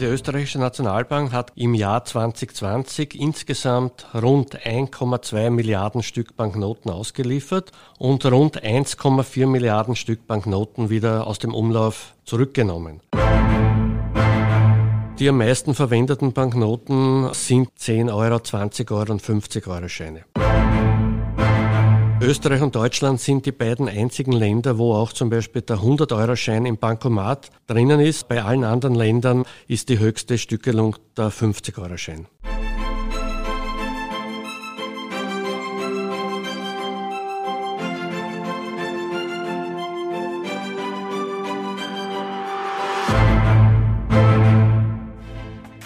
Die österreichische Nationalbank hat im Jahr 2020 insgesamt rund 1,2 Milliarden Stück Banknoten ausgeliefert und rund 1,4 Milliarden Stück Banknoten wieder aus dem Umlauf zurückgenommen. Die am meisten verwendeten Banknoten sind 10 Euro, 20 Euro und 50 Euro Scheine. Österreich und Deutschland sind die beiden einzigen Länder, wo auch zum Beispiel der 100-Euro-Schein im Bankomat drinnen ist. Bei allen anderen Ländern ist die höchste Stückelung der 50-Euro-Schein.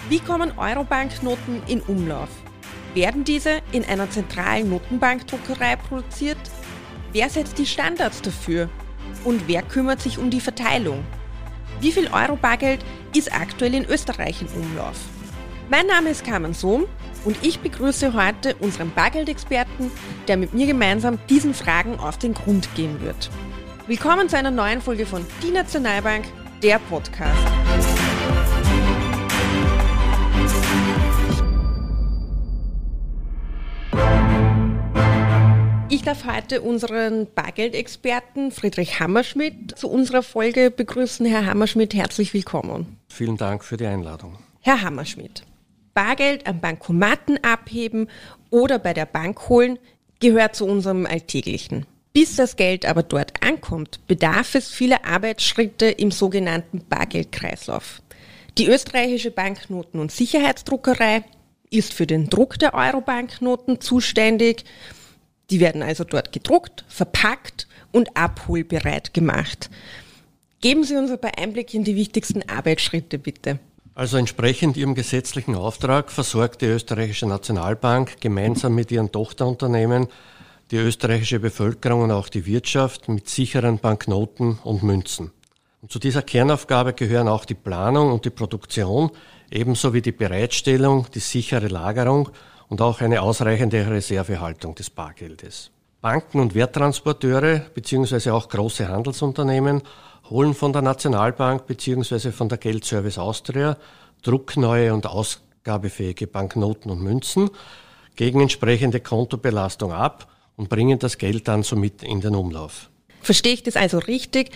Wie kommen Euro-Banknoten in Umlauf? Werden diese in einer zentralen Notenbankdruckerei produziert? Wer setzt die Standards dafür? Und wer kümmert sich um die Verteilung? Wie viel Euro Bargeld ist aktuell in Österreich in Umlauf? Mein Name ist Carmen Sohm und ich begrüße heute unseren Bargeldexperten, der mit mir gemeinsam diesen Fragen auf den Grund gehen wird. Willkommen zu einer neuen Folge von Die Nationalbank, der Podcast. Ich darf heute unseren Bargeldexperten Friedrich Hammerschmidt zu unserer Folge begrüßen. Herr Hammerschmidt, herzlich willkommen. Vielen Dank für die Einladung. Herr Hammerschmidt, Bargeld am Bankomaten abheben oder bei der Bank holen gehört zu unserem Alltäglichen. Bis das Geld aber dort ankommt, bedarf es vieler Arbeitsschritte im sogenannten Bargeldkreislauf. Die österreichische Banknoten- und Sicherheitsdruckerei ist für den Druck der Euro-Banknoten zuständig die werden also dort gedruckt, verpackt und abholbereit gemacht. Geben Sie uns paar Einblick in die wichtigsten Arbeitsschritte bitte. Also entsprechend ihrem gesetzlichen Auftrag versorgt die österreichische Nationalbank gemeinsam mit ihren Tochterunternehmen die österreichische Bevölkerung und auch die Wirtschaft mit sicheren Banknoten und Münzen. Und zu dieser Kernaufgabe gehören auch die Planung und die Produktion, ebenso wie die Bereitstellung, die sichere Lagerung und auch eine ausreichende Reservehaltung des Bargeldes. Banken und Werttransporteure bzw. auch große Handelsunternehmen holen von der Nationalbank bzw. von der Geldservice Austria druckneue und ausgabefähige Banknoten und Münzen gegen entsprechende Kontobelastung ab und bringen das Geld dann somit in den Umlauf. Verstehe ich das also richtig?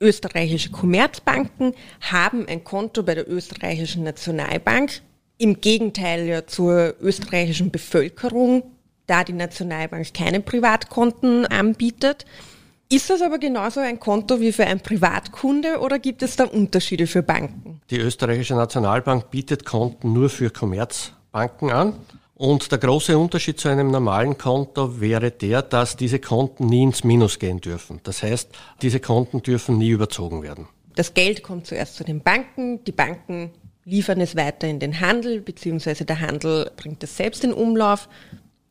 Österreichische Kommerzbanken haben ein Konto bei der österreichischen Nationalbank, im Gegenteil ja zur österreichischen Bevölkerung, da die Nationalbank keine Privatkonten anbietet. Ist das aber genauso ein Konto wie für einen Privatkunde oder gibt es da Unterschiede für Banken? Die österreichische Nationalbank bietet Konten nur für Kommerzbanken an. Und der große Unterschied zu einem normalen Konto wäre der, dass diese Konten nie ins Minus gehen dürfen. Das heißt, diese Konten dürfen nie überzogen werden. Das Geld kommt zuerst zu den Banken, die Banken liefern es weiter in den Handel, beziehungsweise der Handel bringt es selbst in Umlauf.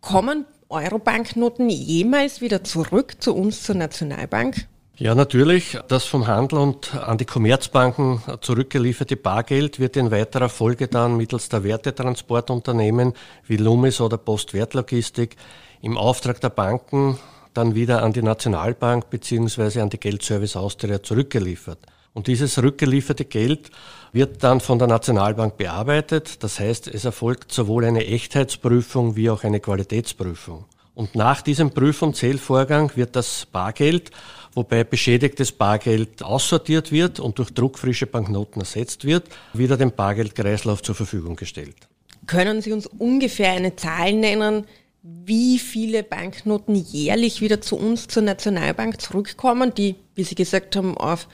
Kommen Euro-Banknoten jemals wieder zurück zu uns zur Nationalbank? Ja, natürlich. Das vom Handel und an die Kommerzbanken zurückgelieferte Bargeld wird in weiterer Folge dann mittels der Wertetransportunternehmen wie Lumis oder Postwertlogistik im Auftrag der Banken dann wieder an die Nationalbank bzw. an die Geldservice Austria zurückgeliefert. Und dieses rückgelieferte Geld wird dann von der Nationalbank bearbeitet. Das heißt, es erfolgt sowohl eine Echtheitsprüfung wie auch eine Qualitätsprüfung. Und nach diesem Prüf- und Zählvorgang wird das Bargeld, wobei beschädigtes Bargeld aussortiert wird und durch druckfrische Banknoten ersetzt wird, wieder dem Bargeldkreislauf zur Verfügung gestellt. Können Sie uns ungefähr eine Zahl nennen, wie viele Banknoten jährlich wieder zu uns zur Nationalbank zurückkommen, die, wie Sie gesagt haben, auf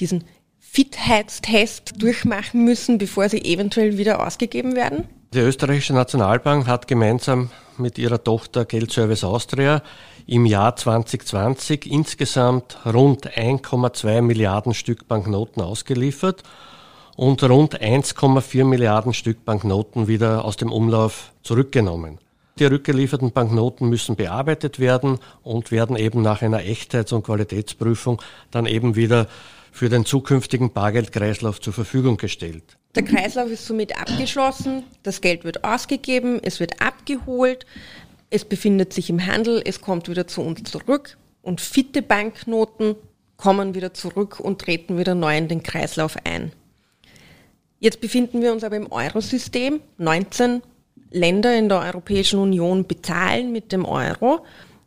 diesen Fitheitstest durchmachen müssen, bevor sie eventuell wieder ausgegeben werden? Die österreichische Nationalbank hat gemeinsam mit ihrer Tochter Geldservice Austria im Jahr 2020 insgesamt rund 1,2 Milliarden Stück Banknoten ausgeliefert und rund 1,4 Milliarden Stück Banknoten wieder aus dem Umlauf zurückgenommen. Die rückgelieferten Banknoten müssen bearbeitet werden und werden eben nach einer Echtheits- und Qualitätsprüfung dann eben wieder für den zukünftigen Bargeldkreislauf zur Verfügung gestellt. Der Kreislauf ist somit abgeschlossen, das Geld wird ausgegeben, es wird abgeholt, es befindet sich im Handel, es kommt wieder zu uns zurück und fitte Banknoten kommen wieder zurück und treten wieder neu in den Kreislauf ein. Jetzt befinden wir uns aber im Eurosystem. 19 Länder in der Europäischen Union bezahlen mit dem Euro.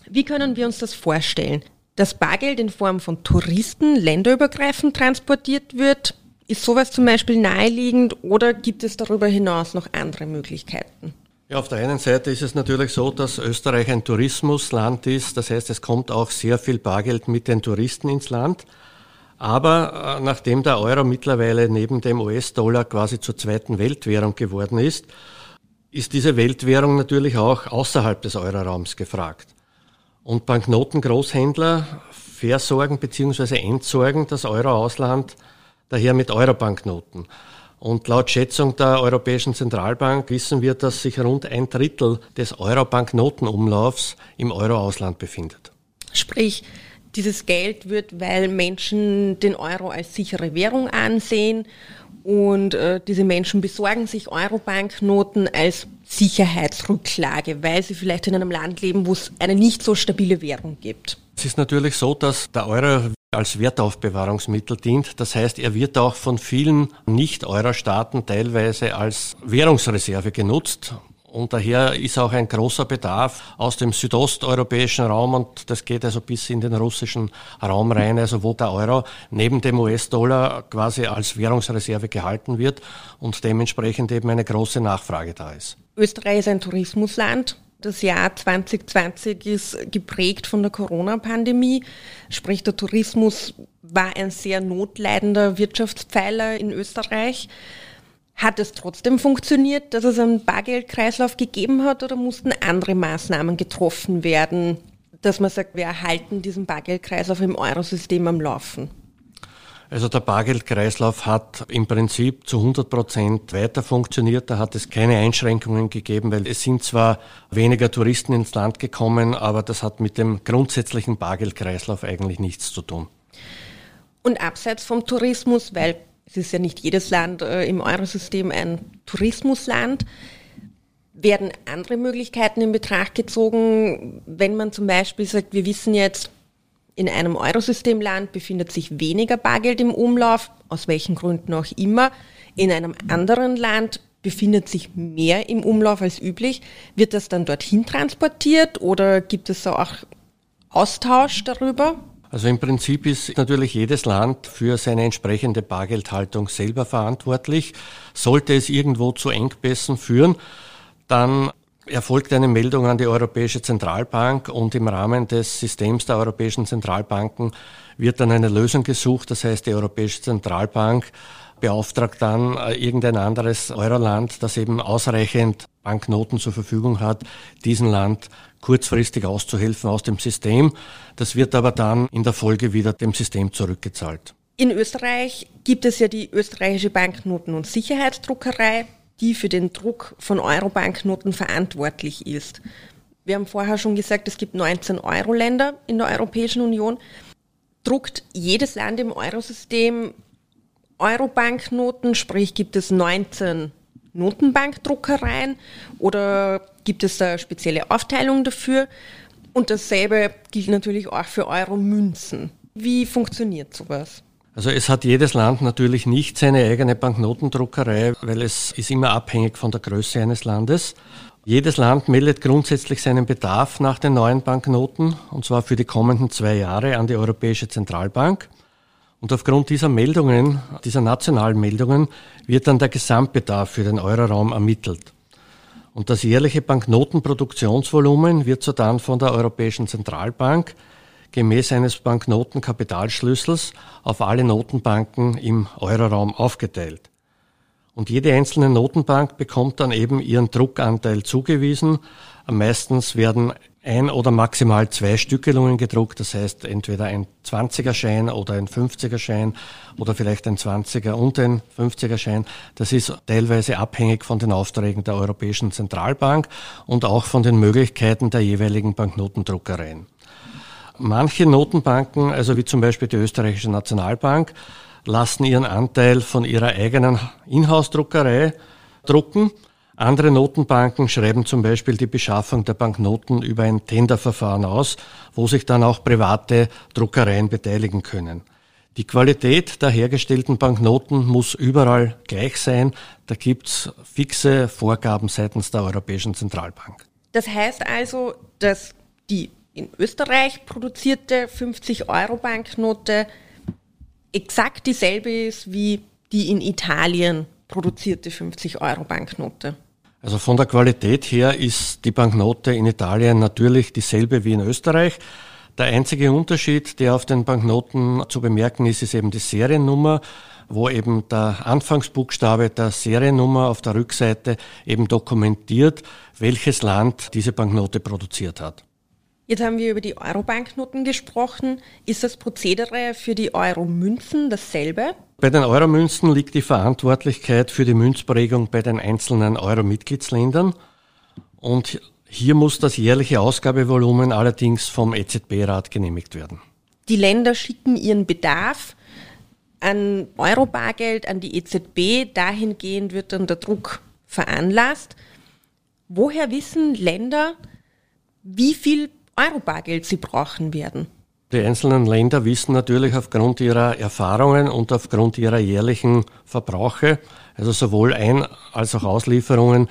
Wie können wir uns das vorstellen? Dass Bargeld in Form von Touristen länderübergreifend transportiert wird, ist sowas zum Beispiel naheliegend oder gibt es darüber hinaus noch andere Möglichkeiten? Ja, auf der einen Seite ist es natürlich so, dass Österreich ein Tourismusland ist. Das heißt, es kommt auch sehr viel Bargeld mit den Touristen ins Land. Aber äh, nachdem der Euro mittlerweile neben dem US-Dollar quasi zur zweiten Weltwährung geworden ist, ist diese Weltwährung natürlich auch außerhalb des Euroraums gefragt. Und Banknotengroßhändler versorgen bzw. entsorgen das Euro-Ausland daher mit Euro-Banknoten. Und laut Schätzung der Europäischen Zentralbank wissen wir, dass sich rund ein Drittel des Euro-Banknotenumlaufs im Euro-Ausland befindet. Sprich, dieses Geld wird, weil Menschen den Euro als sichere Währung ansehen und äh, diese Menschen besorgen sich Euro-Banknoten als Sicherheitsrücklage, weil sie vielleicht in einem Land leben, wo es eine nicht so stabile Währung gibt. Es ist natürlich so, dass der Euro als Wertaufbewahrungsmittel dient. Das heißt, er wird auch von vielen Nicht-Euro-Staaten teilweise als Währungsreserve genutzt. Und daher ist auch ein großer Bedarf aus dem südosteuropäischen Raum und das geht also bis in den russischen Raum rein, also wo der Euro neben dem US-Dollar quasi als Währungsreserve gehalten wird und dementsprechend eben eine große Nachfrage da ist. Österreich ist ein Tourismusland. Das Jahr 2020 ist geprägt von der Corona-Pandemie. Sprich, der Tourismus war ein sehr notleidender Wirtschaftspfeiler in Österreich. Hat es trotzdem funktioniert, dass es einen Bargeldkreislauf gegeben hat oder mussten andere Maßnahmen getroffen werden, dass man sagt, wir erhalten diesen Bargeldkreislauf im Eurosystem am Laufen? Also der Bargeldkreislauf hat im Prinzip zu 100 Prozent weiter funktioniert. Da hat es keine Einschränkungen gegeben, weil es sind zwar weniger Touristen ins Land gekommen, aber das hat mit dem grundsätzlichen Bargeldkreislauf eigentlich nichts zu tun. Und abseits vom Tourismus, weil es ist ja nicht jedes Land äh, im Eurosystem ein Tourismusland, werden andere Möglichkeiten in Betracht gezogen, wenn man zum Beispiel sagt, wir wissen jetzt, in einem Eurosystemland befindet sich weniger Bargeld im Umlauf, aus welchen Gründen auch immer. In einem anderen Land befindet sich mehr im Umlauf als üblich. Wird das dann dorthin transportiert oder gibt es auch Austausch darüber? Also im Prinzip ist natürlich jedes Land für seine entsprechende Bargeldhaltung selber verantwortlich. Sollte es irgendwo zu Engpässen führen, dann erfolgt eine Meldung an die Europäische Zentralbank und im Rahmen des Systems der Europäischen Zentralbanken wird dann eine Lösung gesucht. Das heißt, die Europäische Zentralbank beauftragt dann äh, irgendein anderes Euroland, das eben ausreichend Banknoten zur Verfügung hat, diesem Land kurzfristig auszuhelfen aus dem System. Das wird aber dann in der Folge wieder dem System zurückgezahlt. In Österreich gibt es ja die österreichische Banknoten- und Sicherheitsdruckerei die für den Druck von Euro-Banknoten verantwortlich ist. Wir haben vorher schon gesagt, es gibt 19 Euro-Länder in der Europäischen Union. Druckt jedes Land im Eurosystem Euro-Banknoten, sprich gibt es 19 Notenbankdruckereien oder gibt es da spezielle Aufteilung dafür? Und dasselbe gilt natürlich auch für Euro-Münzen. Wie funktioniert sowas? Also es hat jedes Land natürlich nicht seine eigene Banknotendruckerei, weil es ist immer abhängig von der Größe eines Landes. Jedes Land meldet grundsätzlich seinen Bedarf nach den neuen Banknoten, und zwar für die kommenden zwei Jahre an die Europäische Zentralbank. Und aufgrund dieser Meldungen, dieser nationalen Meldungen, wird dann der Gesamtbedarf für den Euroraum ermittelt. Und das jährliche Banknotenproduktionsvolumen wird so dann von der Europäischen Zentralbank gemäß eines Banknotenkapitalschlüssels auf alle Notenbanken im Euroraum aufgeteilt. Und jede einzelne Notenbank bekommt dann eben ihren Druckanteil zugewiesen. Meistens werden ein oder maximal zwei Stückelungen gedruckt, das heißt entweder ein 20er Schein oder ein 50er Schein oder vielleicht ein 20er und ein 50er Schein. Das ist teilweise abhängig von den Aufträgen der Europäischen Zentralbank und auch von den Möglichkeiten der jeweiligen Banknotendruckereien. Manche Notenbanken, also wie zum Beispiel die österreichische Nationalbank, lassen ihren Anteil von ihrer eigenen Inhouse-Druckerei drucken. Andere Notenbanken schreiben zum Beispiel die Beschaffung der Banknoten über ein Tenderverfahren aus, wo sich dann auch private Druckereien beteiligen können. Die Qualität der hergestellten Banknoten muss überall gleich sein. Da gibt's fixe Vorgaben seitens der Europäischen Zentralbank. Das heißt also, dass die in Österreich produzierte 50-Euro-Banknote exakt dieselbe ist wie die in Italien produzierte 50-Euro-Banknote. Also von der Qualität her ist die Banknote in Italien natürlich dieselbe wie in Österreich. Der einzige Unterschied, der auf den Banknoten zu bemerken ist, ist eben die Seriennummer, wo eben der Anfangsbuchstabe der Seriennummer auf der Rückseite eben dokumentiert, welches Land diese Banknote produziert hat. Jetzt haben wir über die Euro-Banknoten gesprochen. Ist das Prozedere für die Euro-Münzen dasselbe? Bei den Euro-Münzen liegt die Verantwortlichkeit für die Münzprägung bei den einzelnen Euro-Mitgliedsländern. Und hier muss das jährliche Ausgabevolumen allerdings vom EZB-Rat genehmigt werden. Die Länder schicken ihren Bedarf an Euro-Bargeld an die EZB. Dahingehend wird dann der Druck veranlasst. Woher wissen Länder, wie viel Euro-Bargeld sie brauchen werden? Die einzelnen Länder wissen natürlich aufgrund ihrer Erfahrungen und aufgrund ihrer jährlichen Verbrauche, also sowohl Ein- als auch Auslieferungen,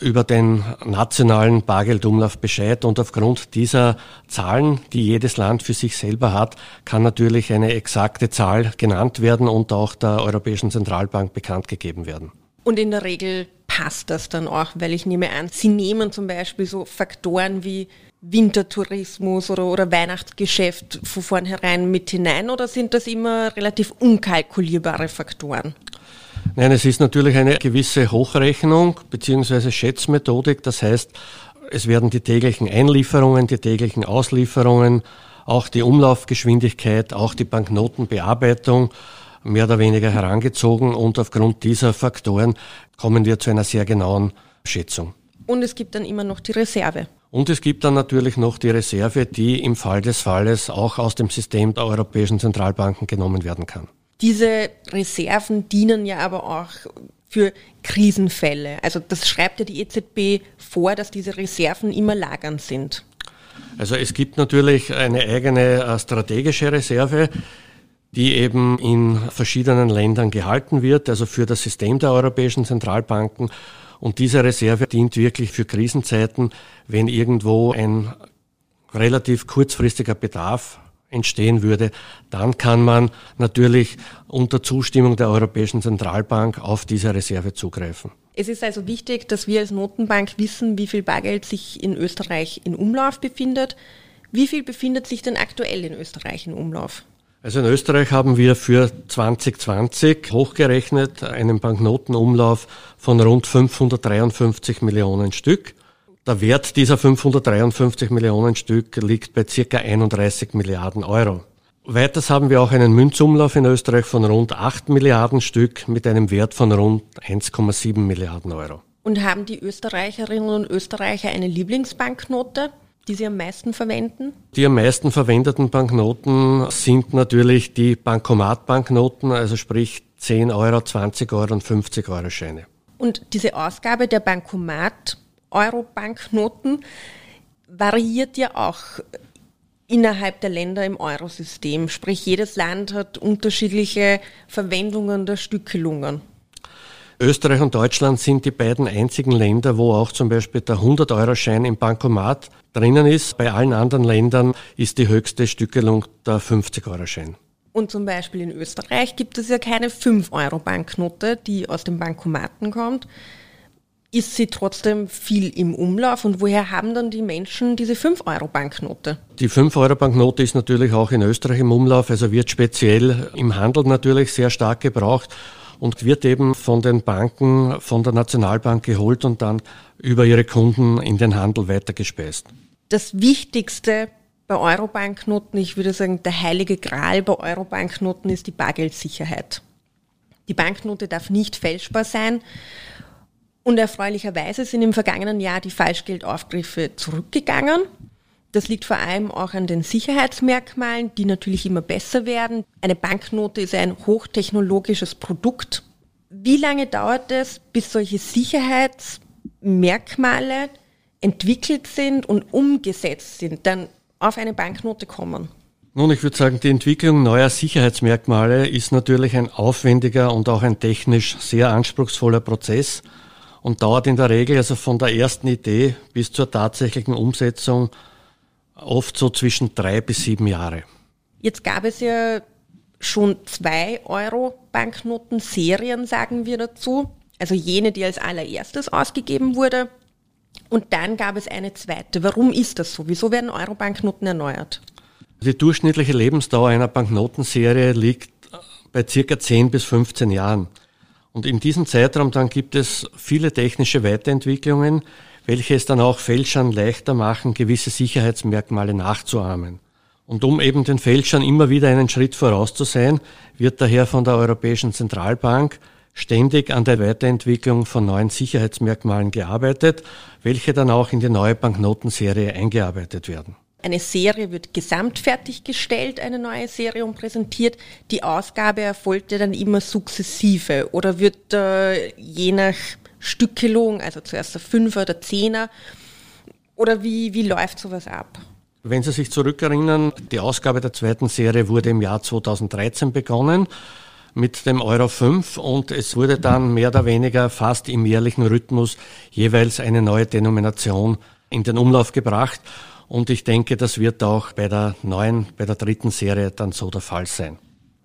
über den nationalen Bargeldumlauf Bescheid und aufgrund dieser Zahlen, die jedes Land für sich selber hat, kann natürlich eine exakte Zahl genannt werden und auch der Europäischen Zentralbank bekannt gegeben werden. Und in der Regel passt das dann auch, weil ich nehme an, Sie nehmen zum Beispiel so Faktoren wie Wintertourismus oder, oder Weihnachtsgeschäft von vornherein mit hinein oder sind das immer relativ unkalkulierbare Faktoren? Nein, es ist natürlich eine gewisse Hochrechnung bzw. Schätzmethodik. Das heißt, es werden die täglichen Einlieferungen, die täglichen Auslieferungen, auch die Umlaufgeschwindigkeit, auch die Banknotenbearbeitung mehr oder weniger herangezogen und aufgrund dieser Faktoren kommen wir zu einer sehr genauen Schätzung. Und es gibt dann immer noch die Reserve. Und es gibt dann natürlich noch die Reserve, die im Fall des Falles auch aus dem System der europäischen Zentralbanken genommen werden kann. Diese Reserven dienen ja aber auch für Krisenfälle. Also das schreibt ja die EZB vor, dass diese Reserven immer lagernd sind. Also es gibt natürlich eine eigene äh, strategische Reserve, die eben in verschiedenen Ländern gehalten wird, also für das System der europäischen Zentralbanken. Und diese Reserve dient wirklich für Krisenzeiten, wenn irgendwo ein relativ kurzfristiger Bedarf entstehen würde, dann kann man natürlich unter Zustimmung der Europäischen Zentralbank auf diese Reserve zugreifen. Es ist also wichtig, dass wir als Notenbank wissen, wie viel Bargeld sich in Österreich in Umlauf befindet. Wie viel befindet sich denn aktuell in Österreich in Umlauf? Also in Österreich haben wir für 2020 hochgerechnet einen Banknotenumlauf von rund 553 Millionen Stück. Der Wert dieser 553 Millionen Stück liegt bei circa 31 Milliarden Euro. Weiters haben wir auch einen Münzumlauf in Österreich von rund 8 Milliarden Stück mit einem Wert von rund 1,7 Milliarden Euro. Und haben die Österreicherinnen und Österreicher eine Lieblingsbanknote? Die Sie am meisten verwenden? Die am meisten verwendeten Banknoten sind natürlich die Bankomatbanknoten, also sprich 10 Euro, 20 Euro und 50 Euro Scheine. Und diese Ausgabe der Bankomat-Euro-Banknoten variiert ja auch innerhalb der Länder im Eurosystem. Sprich, jedes Land hat unterschiedliche Verwendungen der Stückelungen. Österreich und Deutschland sind die beiden einzigen Länder, wo auch zum Beispiel der 100-Euro-Schein im Bankomat drinnen ist. Bei allen anderen Ländern ist die höchste Stückelung der 50-Euro-Schein. Und zum Beispiel in Österreich gibt es ja keine 5-Euro-Banknote, die aus dem Bankomaten kommt. Ist sie trotzdem viel im Umlauf und woher haben dann die Menschen diese 5-Euro-Banknote? Die 5-Euro-Banknote ist natürlich auch in Österreich im Umlauf, also wird speziell im Handel natürlich sehr stark gebraucht und wird eben von den Banken, von der Nationalbank geholt und dann über ihre Kunden in den Handel weitergespeist das Wichtigste bei Euro-Banknoten, ich würde sagen, der heilige Gral bei Euro-Banknoten ist die Bargeldsicherheit. Die Banknote darf nicht fälschbar sein. Und erfreulicherweise sind im vergangenen Jahr die Falschgeldaufgriffe zurückgegangen. Das liegt vor allem auch an den Sicherheitsmerkmalen, die natürlich immer besser werden. Eine Banknote ist ein hochtechnologisches Produkt. Wie lange dauert es, bis solche Sicherheitsmerkmale entwickelt sind und umgesetzt sind, dann auf eine Banknote kommen? Nun, ich würde sagen, die Entwicklung neuer Sicherheitsmerkmale ist natürlich ein aufwendiger und auch ein technisch sehr anspruchsvoller Prozess und dauert in der Regel also von der ersten Idee bis zur tatsächlichen Umsetzung oft so zwischen drei bis sieben Jahre. Jetzt gab es ja schon zwei Euro-Banknoten-Serien, sagen wir dazu. Also jene, die als allererstes ausgegeben wurde. Und dann gab es eine zweite. Warum ist das so? Wieso werden Euro-Banknoten erneuert? Die durchschnittliche Lebensdauer einer Banknotenserie liegt bei circa 10 bis 15 Jahren. Und in diesem Zeitraum dann gibt es viele technische Weiterentwicklungen, welche es dann auch Fälschern leichter machen, gewisse Sicherheitsmerkmale nachzuahmen. Und um eben den Fälschern immer wieder einen Schritt voraus zu sein, wird daher von der Europäischen Zentralbank ständig an der Weiterentwicklung von neuen Sicherheitsmerkmalen gearbeitet, welche dann auch in die neue Banknotenserie eingearbeitet werden. Eine Serie wird gesamtfertiggestellt, eine neue Serie und präsentiert. Die Ausgabe erfolgte dann immer sukzessive oder wird äh, je nach Stückelung, also zuerst der Fünfer, der Zehner, oder wie, wie läuft sowas ab? Wenn Sie sich zurückerinnern, die Ausgabe der zweiten Serie wurde im Jahr 2013 begonnen mit dem Euro 5 und es wurde dann mehr oder weniger fast im jährlichen Rhythmus jeweils eine neue Denomination in den Umlauf gebracht. Und ich denke, das wird auch bei der neuen, bei der dritten Serie dann so der Fall sein.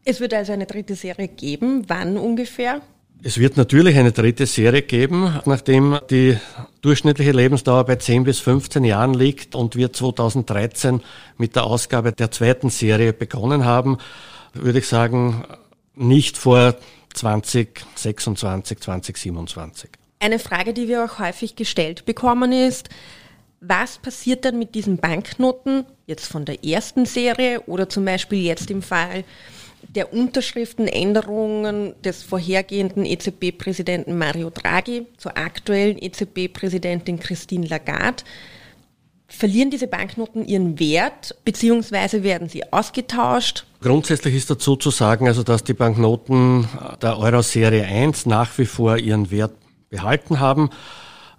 Es wird also eine dritte Serie geben. Wann ungefähr? Es wird natürlich eine dritte Serie geben, nachdem die durchschnittliche Lebensdauer bei 10 bis 15 Jahren liegt und wir 2013 mit der Ausgabe der zweiten Serie begonnen haben, würde ich sagen, nicht vor 2026, 2027. Eine Frage, die wir auch häufig gestellt bekommen ist, was passiert dann mit diesen Banknoten jetzt von der ersten Serie oder zum Beispiel jetzt im Fall der Unterschriftenänderungen des vorhergehenden EZB-Präsidenten Mario Draghi zur aktuellen EZB-Präsidentin Christine Lagarde. Verlieren diese Banknoten ihren Wert, beziehungsweise werden sie ausgetauscht? Grundsätzlich ist dazu zu sagen, also dass die Banknoten der Euro-Serie 1 nach wie vor ihren Wert behalten haben.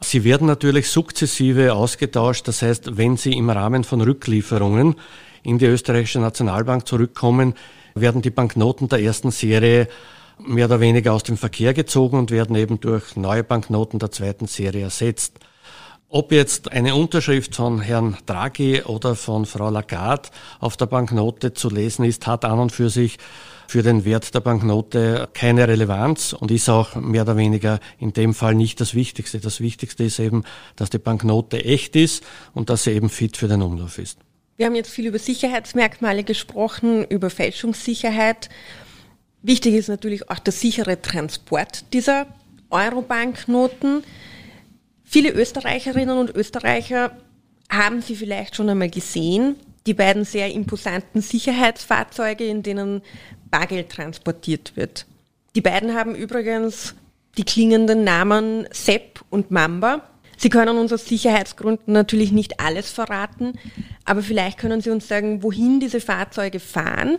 Sie werden natürlich sukzessive ausgetauscht. Das heißt, wenn sie im Rahmen von Rücklieferungen in die österreichische Nationalbank zurückkommen, werden die Banknoten der ersten Serie mehr oder weniger aus dem Verkehr gezogen und werden eben durch neue Banknoten der zweiten Serie ersetzt. Ob jetzt eine Unterschrift von Herrn Draghi oder von Frau Lagarde auf der Banknote zu lesen ist, hat an und für sich für den Wert der Banknote keine Relevanz und ist auch mehr oder weniger in dem Fall nicht das Wichtigste. Das Wichtigste ist eben, dass die Banknote echt ist und dass sie eben fit für den Umlauf ist. Wir haben jetzt viel über Sicherheitsmerkmale gesprochen, über Fälschungssicherheit. Wichtig ist natürlich auch der sichere Transport dieser Euro-Banknoten. Viele Österreicherinnen und Österreicher haben sie vielleicht schon einmal gesehen. Die beiden sehr imposanten Sicherheitsfahrzeuge, in denen Bargeld transportiert wird. Die beiden haben übrigens die klingenden Namen Sepp und Mamba. Sie können uns aus Sicherheitsgründen natürlich nicht alles verraten, aber vielleicht können Sie uns sagen, wohin diese Fahrzeuge fahren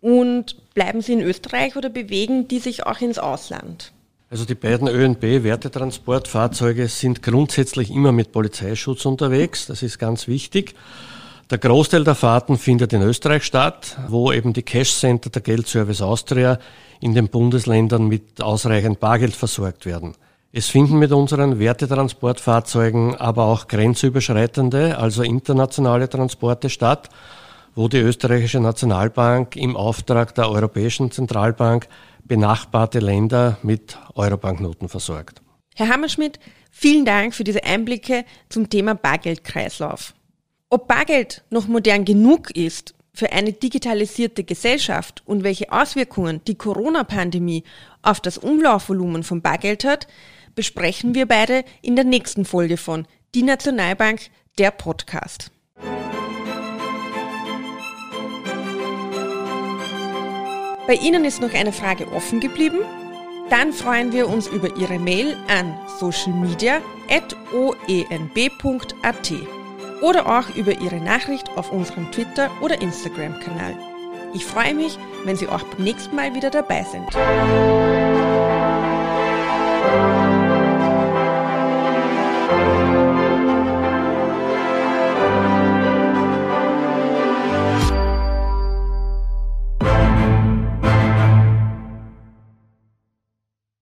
und bleiben sie in Österreich oder bewegen die sich auch ins Ausland? Also die beiden ÖNB-Wertetransportfahrzeuge sind grundsätzlich immer mit Polizeischutz unterwegs. Das ist ganz wichtig. Der Großteil der Fahrten findet in Österreich statt, wo eben die Cash Center der Geldservice Austria in den Bundesländern mit ausreichend Bargeld versorgt werden. Es finden mit unseren Wertetransportfahrzeugen aber auch grenzüberschreitende, also internationale Transporte statt, wo die österreichische Nationalbank im Auftrag der Europäischen Zentralbank benachbarte Länder mit Eurobanknoten versorgt. Herr Hammerschmidt, vielen Dank für diese Einblicke zum Thema Bargeldkreislauf. Ob Bargeld noch modern genug ist für eine digitalisierte Gesellschaft und welche Auswirkungen die Corona-Pandemie auf das Umlaufvolumen von Bargeld hat, besprechen wir beide in der nächsten Folge von Die Nationalbank, der Podcast. Bei Ihnen ist noch eine Frage offen geblieben? Dann freuen wir uns über Ihre Mail an socialmedia.oenb.at oder auch über Ihre Nachricht auf unserem Twitter- oder Instagram-Kanal. Ich freue mich, wenn Sie auch beim nächsten Mal wieder dabei sind.